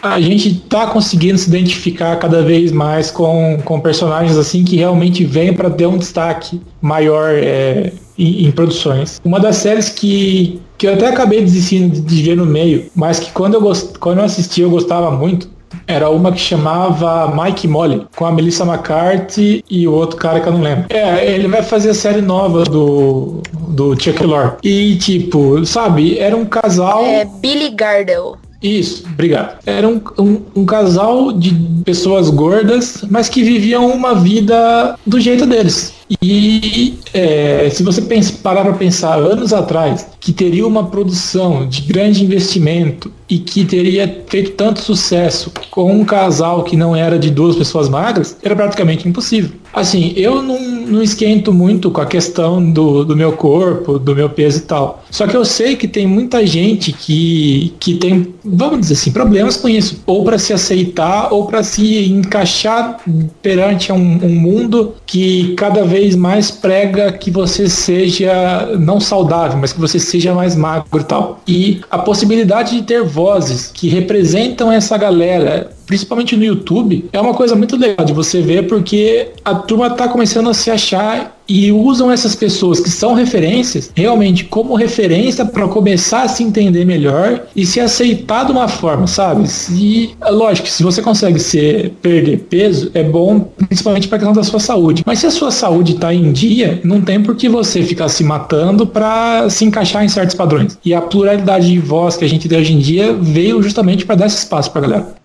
a gente tá conseguindo se identificar cada vez mais com, com personagens assim que realmente vêm para ter um destaque maior é, em, em produções. Uma das séries que, que eu até acabei desistindo de ver no meio, mas que quando eu, gost, quando eu assisti eu gostava muito, era uma que chamava Mike Molly, com a Melissa McCarthy e o outro cara que eu não lembro. É, ele vai fazer a série nova do, do Chuck Lorre. E, tipo, sabe, era um casal. É Billy Gardell. Isso, obrigado. Era um, um, um, casal de pessoas gordas, mas que viviam uma vida do jeito deles. E é, se você pensa, parar para pensar anos atrás, que teria uma produção de grande investimento e que teria feito tanto sucesso com um casal que não era de duas pessoas magras, era praticamente impossível. Assim, eu não, não esquento muito com a questão do, do meu corpo, do meu peso e tal. Só que eu sei que tem muita gente que, que tem, vamos dizer assim, problemas com isso. Ou para se aceitar, ou para se encaixar perante um, um mundo que cada vez mais prega que você seja não saudável, mas que você seja mais magro e tal. E a possibilidade de ter vozes que representam essa galera principalmente no YouTube, é uma coisa muito legal de você ver porque a turma tá começando a se achar e usam essas pessoas que são referências realmente como referência para começar a se entender melhor e se aceitar de uma forma, sabe? E lógico, se você consegue ser perder peso, é bom principalmente para questão da sua saúde. Mas se a sua saúde está em dia, não tem por que você ficar se matando para se encaixar em certos padrões. E a pluralidade de voz que a gente tem hoje em dia veio justamente para dar esse espaço para galera.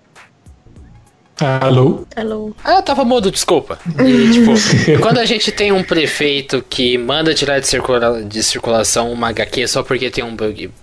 Alô? Alô. Ah, tava mudo, desculpa. E, tipo, quando a gente tem um prefeito que manda tirar de, circula de circulação uma HQ só porque tem um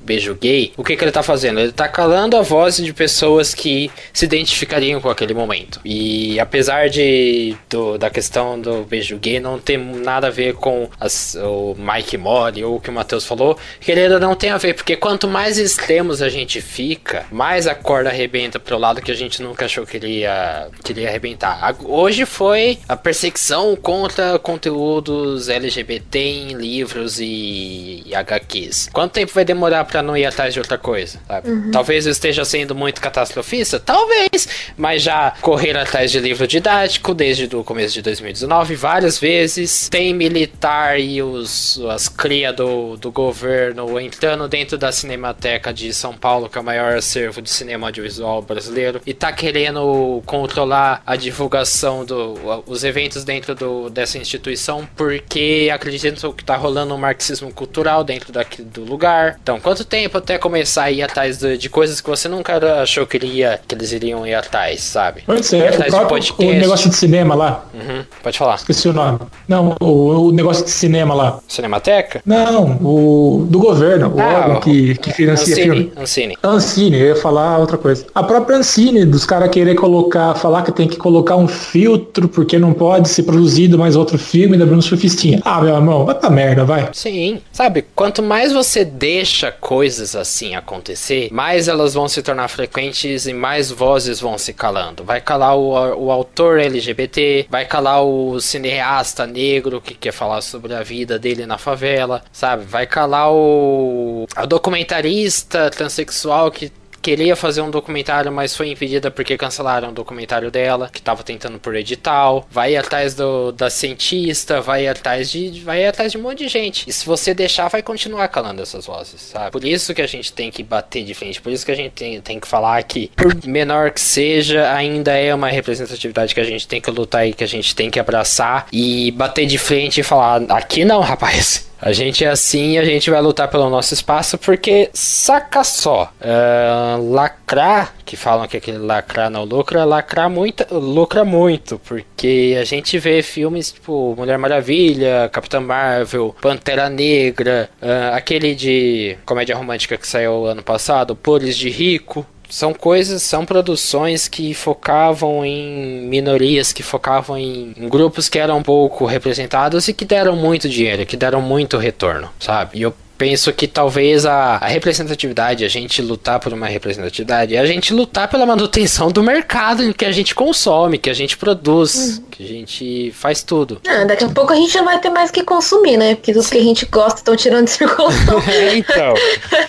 beijo gay, o que, que ele tá fazendo? Ele tá calando a voz de pessoas que se identificariam com aquele momento. E apesar de do, da questão do beijo gay não ter nada a ver com as, o Mike Molly ou o que o Matheus falou, querendo não tem a ver, porque quanto mais extremos a gente fica, mais a corda arrebenta pro lado que a gente nunca achou que ele ia queria arrebentar. Hoje foi a perseguição contra conteúdos LGBT em livros e, e HQs. Quanto tempo vai demorar para não ir atrás de outra coisa? Uhum. Talvez eu esteja sendo muito catastrofista, talvez, mas já correr atrás de livro didático desde o começo de 2019 várias vezes. Tem militar e os as cria do, do governo entrando dentro da Cinemateca de São Paulo, que é o maior acervo de cinema audiovisual brasileiro, e tá querendo controlar a divulgação dos eventos dentro do, dessa instituição porque acreditam que tá rolando um marxismo cultural dentro daqui, do lugar. Então, quanto tempo até começar a ir atrás de, de coisas que você nunca achou que, iria, que eles iriam ir atrás, sabe? Pode ser, atrás o, próprio, o negócio de cinema lá. Uhum, pode falar. Esqueci o nome. Não, o, o, negócio de cinema lá. Cinemateca? Não, o do governo, o ah, órgão que, que financia Ancine, filme. Ancine. Ancine, eu ia falar outra coisa. A própria Ancine, dos caras querer colocar falar que tem que colocar um filtro porque não pode ser produzido mais outro filme da Bruno Surfistinha. Ah, meu irmão, vai pra merda, vai. Sim. Sabe, quanto mais você deixa coisas assim acontecer, mais elas vão se tornar frequentes e mais vozes vão se calando. Vai calar o, o autor LGBT, vai calar o cineasta negro que quer falar sobre a vida dele na favela, sabe? Vai calar o a documentarista transexual que queria fazer um documentário, mas foi impedida porque cancelaram o documentário dela, que tava tentando por edital. Vai atrás do, da cientista, vai atrás de. Vai atrás de um monte de gente. E se você deixar, vai continuar calando essas vozes, sabe? Por isso que a gente tem que bater de frente, por isso que a gente tem, tem que falar que, por menor que seja, ainda é uma representatividade que a gente tem que lutar e que a gente tem que abraçar e bater de frente e falar: aqui não, rapaz. A gente é assim a gente vai lutar pelo nosso espaço porque, saca só, uh, lacrar, que falam que aquele lacrar não lucra, lacrar muito, lucra muito, porque a gente vê filmes tipo Mulher Maravilha, Capitã Marvel, Pantera Negra, uh, aquele de comédia romântica que saiu ano passado, Pores de Rico, são coisas, são produções que focavam em minorias, que focavam em, em, grupos que eram pouco representados e que deram muito dinheiro, que deram muito retorno, sabe? E eu penso que talvez a, a, representatividade, a gente lutar por uma representatividade, é a gente lutar pela manutenção do mercado que a gente consome, que a gente produz, uhum. que a gente faz tudo. Ah, daqui a pouco a gente não vai ter mais que consumir, né? Porque os que a gente gosta estão tirando de circulação. é, então.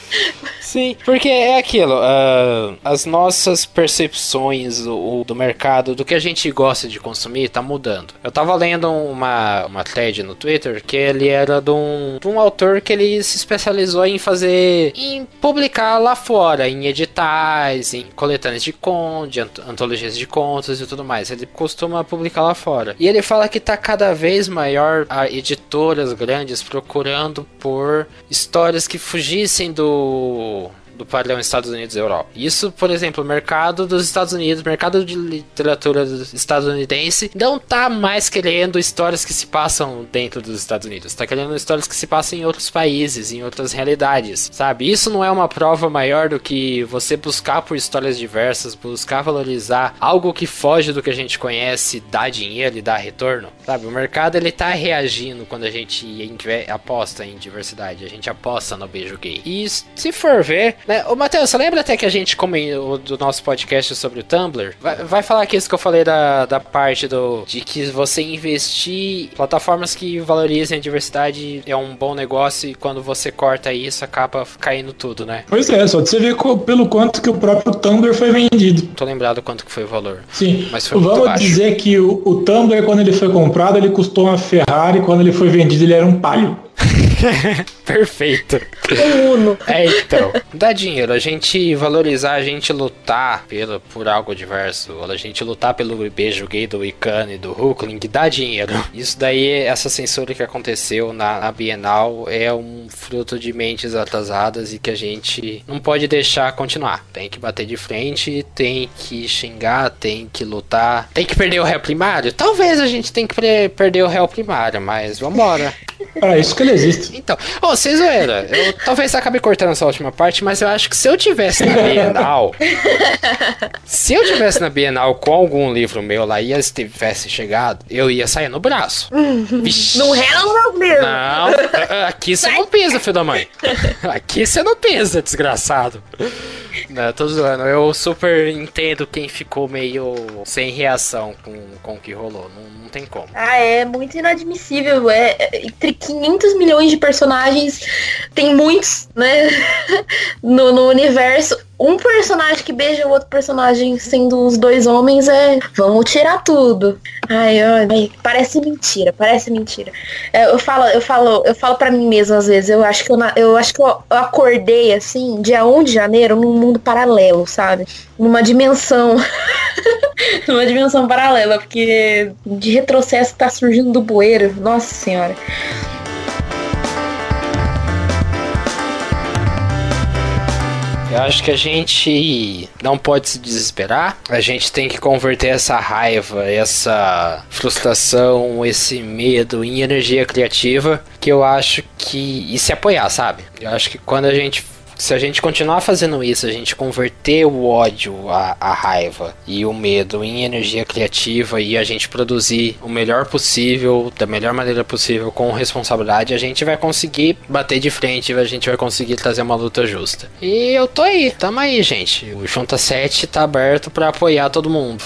Sim, porque é aquilo, uh, as nossas percepções do, do mercado, do que a gente gosta de consumir, tá mudando. Eu tava lendo uma, uma thread no Twitter que ele era de um, de um autor que ele se especializou em fazer, em publicar lá fora, em editais, em coletâneas de contos, antologias de contos e tudo mais. Ele costuma publicar lá fora. E ele fala que tá cada vez maior a editoras grandes procurando por histórias que fugissem do do padrão Estados Unidos e Europa. Isso, por exemplo, o mercado dos Estados Unidos, o mercado de literatura estadunidense, não tá mais querendo histórias que se passam dentro dos Estados Unidos, tá querendo histórias que se passam em outros países, em outras realidades, sabe? Isso não é uma prova maior do que você buscar por histórias diversas, buscar valorizar algo que foge do que a gente conhece, dá dinheiro e dá retorno, sabe? O mercado ele tá reagindo quando a gente aposta em diversidade, a gente aposta no beijo gay. E se for ver, né? Ô, Matheus, você lembra até que a gente comentou do nosso podcast sobre o Tumblr? Vai, vai falar aqui isso que eu falei da, da parte do de que você investir plataformas que valorizem a diversidade é um bom negócio e quando você corta isso acaba caindo tudo, né? Pois é, só de você ver pelo quanto que o próprio Tumblr foi vendido. Tô lembrado quanto que foi o valor. Sim, mas foi Vamos baixo. dizer que o, o Tumblr, quando ele foi comprado, ele custou uma Ferrari, quando ele foi vendido, ele era um palio. Perfeito. Um Uno. É, então. Dá dinheiro. A gente valorizar, a gente lutar pelo, por algo diverso. A gente lutar pelo beijo gay do Wiccan e do Hulkling, dá dinheiro. Isso daí, essa censura que aconteceu na, na Bienal é um fruto de mentes atrasadas e que a gente não pode deixar continuar. Tem que bater de frente, tem que xingar, tem que lutar. Tem que perder o réu primário? Talvez a gente tenha que perder o réu primário, mas vambora. Para isso que ele existe. Então, ô, oh, vocês zoeira. Eu talvez acabe cortando essa última parte, mas eu acho que se eu tivesse na Bienal. se eu tivesse na Bienal com algum livro meu lá e eles tivessem chegado, eu ia sair no braço. Não rela meu livro. Não, aqui você não pisa, filho da mãe. Aqui você não pisa, desgraçado. Não, tô zoando. Eu super entendo quem ficou meio sem reação com, com o que rolou. Não, não tem como. Ah, é muito inadmissível. É, é entre 500 milhões de personagens, tem muitos, né? no, no universo um personagem que beija o outro personagem sendo os dois homens é vamos tirar tudo. Ai, ai, parece mentira, parece mentira. É, eu falo, eu falo, eu falo para mim mesma às vezes. Eu acho que eu, eu acho que eu, eu acordei assim, dia 1 de janeiro, num mundo paralelo, sabe? Numa dimensão, numa dimensão paralela, porque de retrocesso tá surgindo do bueiro. Nossa senhora. Eu acho que a gente não pode se desesperar. A gente tem que converter essa raiva, essa frustração, esse medo em energia criativa. Que eu acho que. E se apoiar, sabe? Eu acho que quando a gente se a gente continuar fazendo isso, a gente converter o ódio, a, a, raiva e o medo em energia criativa e a gente produzir o melhor possível, da melhor maneira possível, com responsabilidade, a gente vai conseguir bater de frente, a gente vai conseguir trazer uma luta justa. E eu tô aí, tamo aí, gente. O Junta 7 tá aberto para apoiar todo mundo.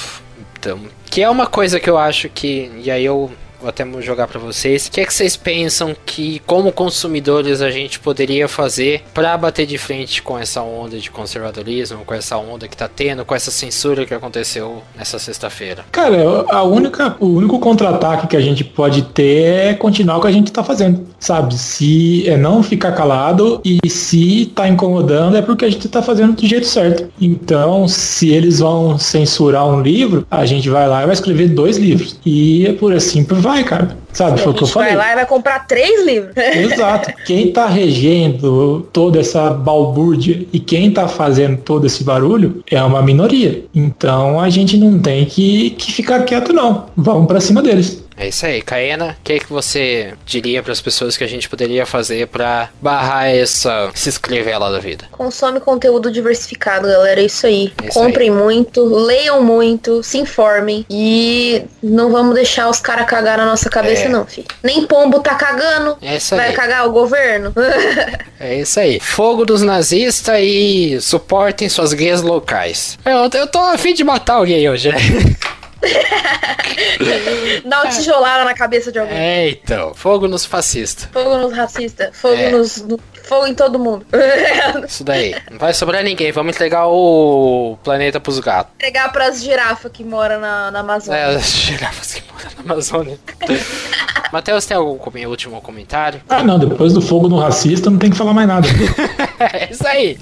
Então, que é uma coisa que eu acho que. E aí eu vou até jogar para vocês. O que, é que vocês pensam que, como consumidores, a gente poderia fazer para bater de frente com essa onda de conservadorismo, com essa onda que tá tendo, com essa censura que aconteceu nessa sexta-feira? Cara, a única, o único contra-ataque que a gente pode ter é continuar o que a gente tá fazendo, sabe? Se é não ficar calado e se tá incomodando é porque a gente tá fazendo do jeito certo. Então, se eles vão censurar um livro, a gente vai lá e vai escrever dois livros. E é por assim por vai, cara. Sabe, foi o que eu falei. Vai lá e vai comprar três livros. Exato. Quem tá regendo toda essa balbúrdia e quem tá fazendo todo esse barulho é uma minoria. Então a gente não tem que, que ficar quieto, não. Vamos para cima deles. É isso aí, Caena. O que, é que você diria para as pessoas que a gente poderia fazer para barrar essa se inscrever lá da vida? Consome conteúdo diversificado, galera. É isso aí. É isso Comprem aí. muito, leiam muito, se informem e não vamos deixar os caras cagar na nossa cabeça, é. não, filho. Nem pombo tá cagando. É isso aí. Vai cagar o governo. é isso aí. Fogo dos nazistas e suportem suas guias locais. Eu, eu tô afim de matar alguém hoje, né? Dá uma tijolada na cabeça de alguém. É, então. Fogo nos fascistas. Fogo nos racistas. Fogo é. nos, no, Fogo em todo mundo. Isso daí. Não vai sobrar ninguém. Vamos entregar o planeta pros gatos. Entregar pras girafas que moram na, na Amazônia. É, as girafas que moram na Amazônia. Matheus, tem algum último comentário? Ah, não. Depois do fogo no racista, não tem que falar mais nada. é isso aí.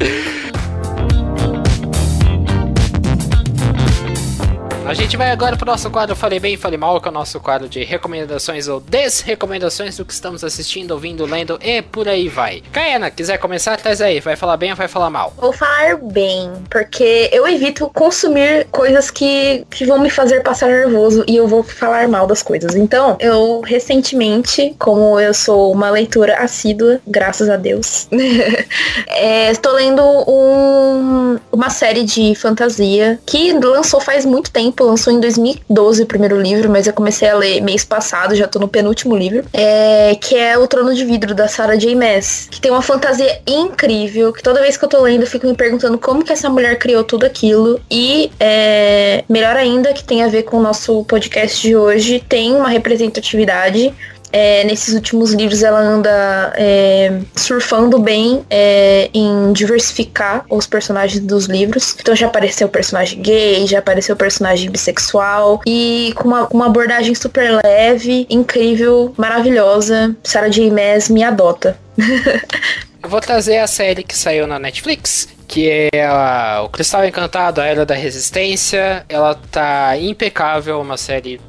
A gente vai agora pro nosso quadro Falei Bem, Falei Mal, que é o nosso quadro de recomendações ou desrecomendações do que estamos assistindo, ouvindo, lendo e por aí vai. Caiana, quiser começar, traz aí. Vai falar bem ou vai falar mal? Vou falar bem, porque eu evito consumir coisas que, que vão me fazer passar nervoso e eu vou falar mal das coisas. Então, eu recentemente, como eu sou uma leitora assídua, graças a Deus, é, estou lendo um, uma série de fantasia que lançou faz muito tempo tempo, lançou em 2012 o primeiro livro, mas eu comecei a ler mês passado, já tô no penúltimo livro, é, que é O Trono de Vidro, da Sarah J. Maas, que tem uma fantasia incrível, que toda vez que eu tô lendo eu fico me perguntando como que essa mulher criou tudo aquilo, e é, melhor ainda, que tem a ver com o nosso podcast de hoje, tem uma representatividade é, nesses últimos livros ela anda é, surfando bem é, em diversificar os personagens dos livros. Então já apareceu personagem gay, já apareceu personagem bissexual e com uma, uma abordagem super leve, incrível, maravilhosa. Sarah J. Maas me adota. Eu vou trazer a série que saiu na Netflix, que é a, o Cristal Encantado, a Era da Resistência. Ela tá impecável, uma série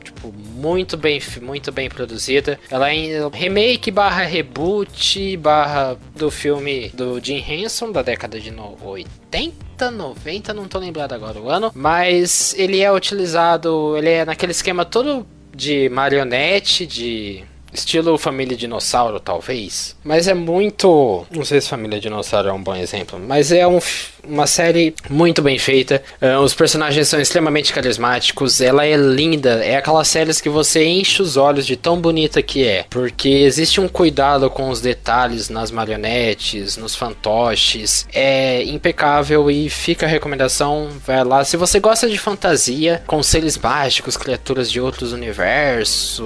muito bem, muito bem produzida. Ela é remake barra reboot barra do filme do Jim Henson da década de 80, 90, não tô lembrado agora o ano, mas ele é utilizado, ele é naquele esquema todo de marionete, de Estilo Família Dinossauro, talvez. Mas é muito. Não sei se Família Dinossauro é um bom exemplo. Mas é um, uma série muito bem feita. Uh, os personagens são extremamente carismáticos. Ela é linda. É aquelas séries que você enche os olhos de tão bonita que é. Porque existe um cuidado com os detalhes nas marionetes, nos fantoches. É impecável e fica a recomendação. Vai lá. Se você gosta de fantasia, com seres mágicos, criaturas de outros universos.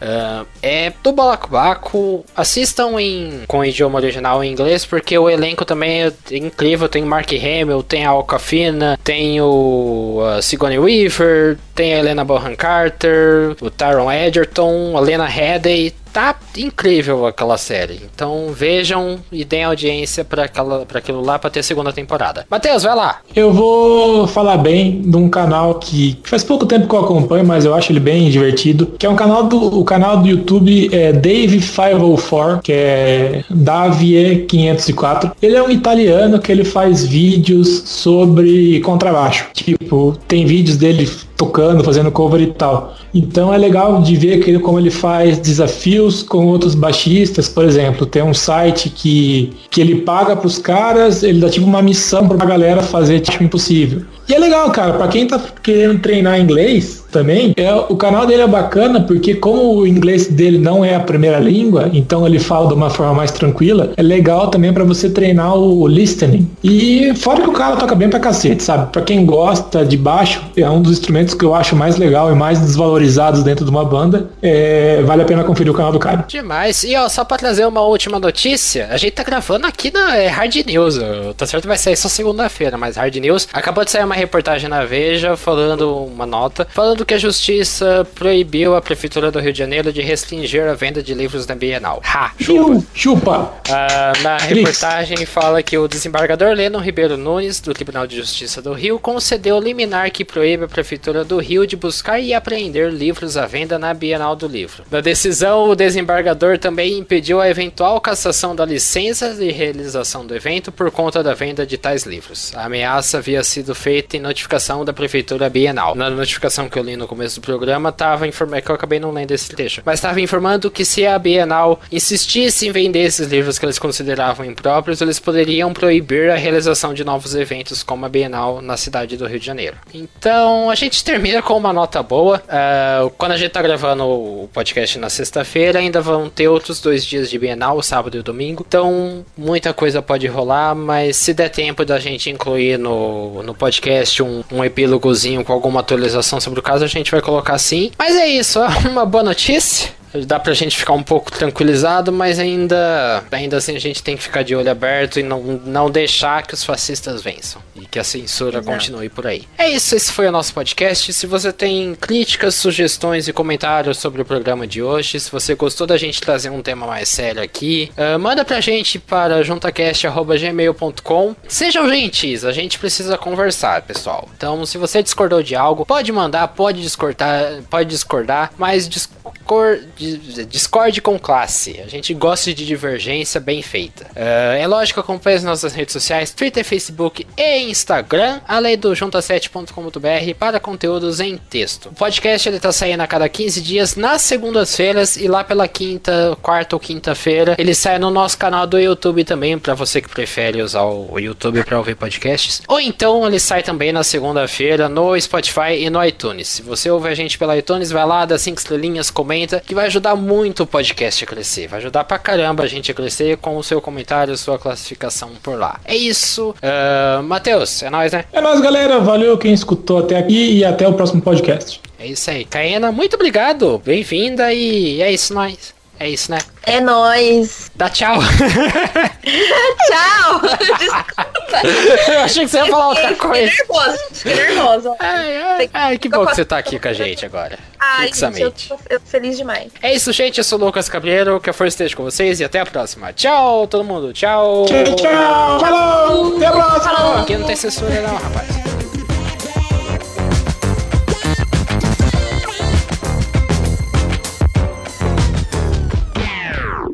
Uh, é do Balacobaco. Assistam em, com o idioma original em inglês, porque o elenco também é incrível. Tem Mark Hamill, tem a Alcafina, tem o uh, Sigourney Weaver, tem a Helena Bonham Carter, o Tyron Edgerton, a Lena Headey tá incrível aquela série. Então vejam e deem audiência para aquilo lá para ter segunda temporada. Matheus, vai lá. Eu vou falar bem de um canal que faz pouco tempo que eu acompanho, mas eu acho ele bem divertido, que é um canal do o canal do YouTube é Dave 504, que é Davie 504. Ele é um italiano que ele faz vídeos sobre contrabaixo. Tipo, tem vídeos dele tocando, fazendo cover e tal. Então é legal de ver que, como ele faz desafios com outros baixistas, por exemplo, tem um site que, que ele paga para os caras, ele dá tipo uma missão para a galera fazer tipo impossível. E é legal, cara, para quem tá querendo treinar inglês, também, é, o canal dele é bacana porque como o inglês dele não é a primeira língua, então ele fala de uma forma mais tranquila, é legal também para você treinar o listening. E fora que o cara toca bem pra cacete, sabe? Para quem gosta de baixo, é um dos instrumentos que eu acho mais legal e mais desvalorizados dentro de uma banda. É, vale a pena conferir o canal do cara. Demais. E ó, só pra trazer uma última notícia, a gente tá gravando aqui na é, Hard News. Tá certo vai sair só segunda-feira, mas Hard News. Acabou de sair uma reportagem na Veja falando uma nota, falando que a justiça proibiu a Prefeitura do Rio de Janeiro de restringir a venda de livros na Bienal. Ha! Chupa! chupa. Ah, na reportagem fala que o desembargador Leno Ribeiro Nunes, do Tribunal de Justiça do Rio, concedeu liminar que proíbe a Prefeitura do Rio de buscar e apreender livros à venda na Bienal do Livro. Na decisão, o desembargador também impediu a eventual cassação da licença de realização do evento por conta da venda de tais livros. A ameaça havia sido feita em notificação da Prefeitura Bienal. Na notificação que eu li no começo do programa, estava informando, é que eu acabei não lendo esse trecho, mas estava informando que se a Bienal insistisse em vender esses livros que eles consideravam impróprios, eles poderiam proibir a realização de novos eventos como a Bienal na cidade do Rio de Janeiro. Então a gente termina com uma nota boa. Uh, quando a gente está gravando o podcast na sexta-feira, ainda vão ter outros dois dias de Bienal, sábado e domingo. Então muita coisa pode rolar, mas se der tempo da gente incluir no, no podcast um, um epílogozinho com alguma atualização sobre o caso, a gente vai colocar assim. Mas é isso, uma boa notícia. Dá pra gente ficar um pouco tranquilizado, mas ainda, ainda assim a gente tem que ficar de olho aberto e não, não deixar que os fascistas vençam e que a censura Exato. continue por aí. É isso, esse foi o nosso podcast. Se você tem críticas, sugestões e comentários sobre o programa de hoje, se você gostou da gente trazer um tema mais sério aqui, uh, manda pra gente para juntacast.gmail.com. Sejam gentis, a gente precisa conversar, pessoal. Então, se você discordou de algo, pode mandar, pode discordar, pode discordar, mas discord, discorde com classe. A gente gosta de divergência bem feita. Uh, é lógico, acompanhe as nossas redes sociais, Twitter, Facebook e Instagram, além do junta7.com.br para conteúdos em texto. O podcast ele tá saindo a cada 15 dias nas segundas-feiras e lá pela quinta, quarta ou quinta-feira ele sai no nosso canal do YouTube também, para você que prefere usar o YouTube para ouvir podcasts. Ou então ele sai também na segunda-feira no Spotify e no iTunes. Se você ouve a gente pela iTunes, vai lá, dá 5 estrelinhas, comenta, que vai ajudar muito o podcast a crescer. Vai ajudar pra caramba a gente a crescer com o seu comentário, sua classificação por lá. É isso. Uh, Matheus, é nóis, né? É nóis, galera. Valeu quem escutou até aqui e até o próximo podcast. É isso aí. Caena, muito obrigado. Bem-vinda e é isso, nós. É isso, né? É nóis. Dá tchau. tchau. Desculpa. Eu achei que você ia falar outra coisa. Fiquei nervosa. Fiquei nervosa. Ai, ai, ai, que bom que você tá aqui com a gente agora. Ai, gente, eu tô, eu tô feliz demais. É isso, gente. Eu sou o Lucas Cabreiro. Que a força esteja com vocês e até a próxima. Tchau, todo mundo. Tchau. Tchau, tchau. Falou. Até a próxima. Falou. Aqui não tem censura não, rapaz.